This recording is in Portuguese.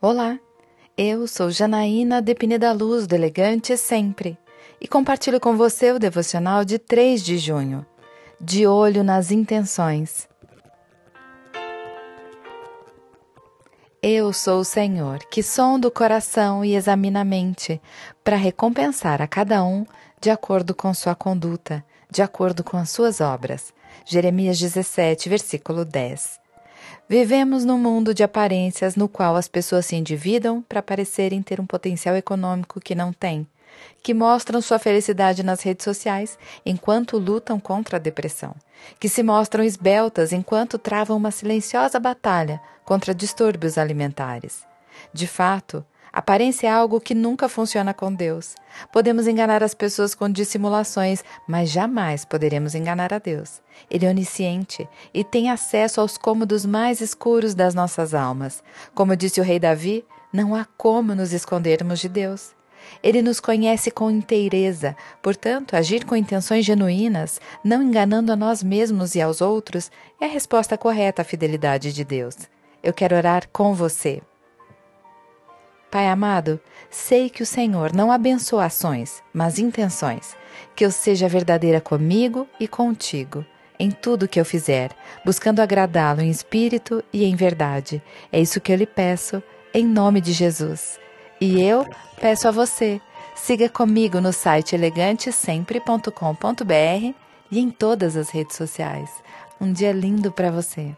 Olá, eu sou Janaína Depine da Luz do Elegante Sempre e compartilho com você o devocional de 3 de junho, de olho nas intenções. Eu sou o Senhor, que sonda o coração e examina a mente, para recompensar a cada um de acordo com sua conduta, de acordo com as suas obras. Jeremias 17, versículo 10. Vivemos num mundo de aparências no qual as pessoas se endividam para parecerem ter um potencial econômico que não têm, que mostram sua felicidade nas redes sociais enquanto lutam contra a depressão, que se mostram esbeltas enquanto travam uma silenciosa batalha contra distúrbios alimentares. De fato, Aparência é algo que nunca funciona com Deus. Podemos enganar as pessoas com dissimulações, mas jamais poderemos enganar a Deus. Ele é onisciente e tem acesso aos cômodos mais escuros das nossas almas. Como disse o rei Davi, não há como nos escondermos de Deus. Ele nos conhece com inteireza, portanto, agir com intenções genuínas, não enganando a nós mesmos e aos outros, é a resposta correta à fidelidade de Deus. Eu quero orar com você. Pai amado, sei que o Senhor não abençoa ações, mas intenções. Que eu seja verdadeira comigo e contigo, em tudo que eu fizer, buscando agradá-lo em espírito e em verdade. É isso que eu lhe peço, em nome de Jesus. E eu peço a você, siga comigo no site elegantesempre.com.br e em todas as redes sociais. Um dia lindo para você.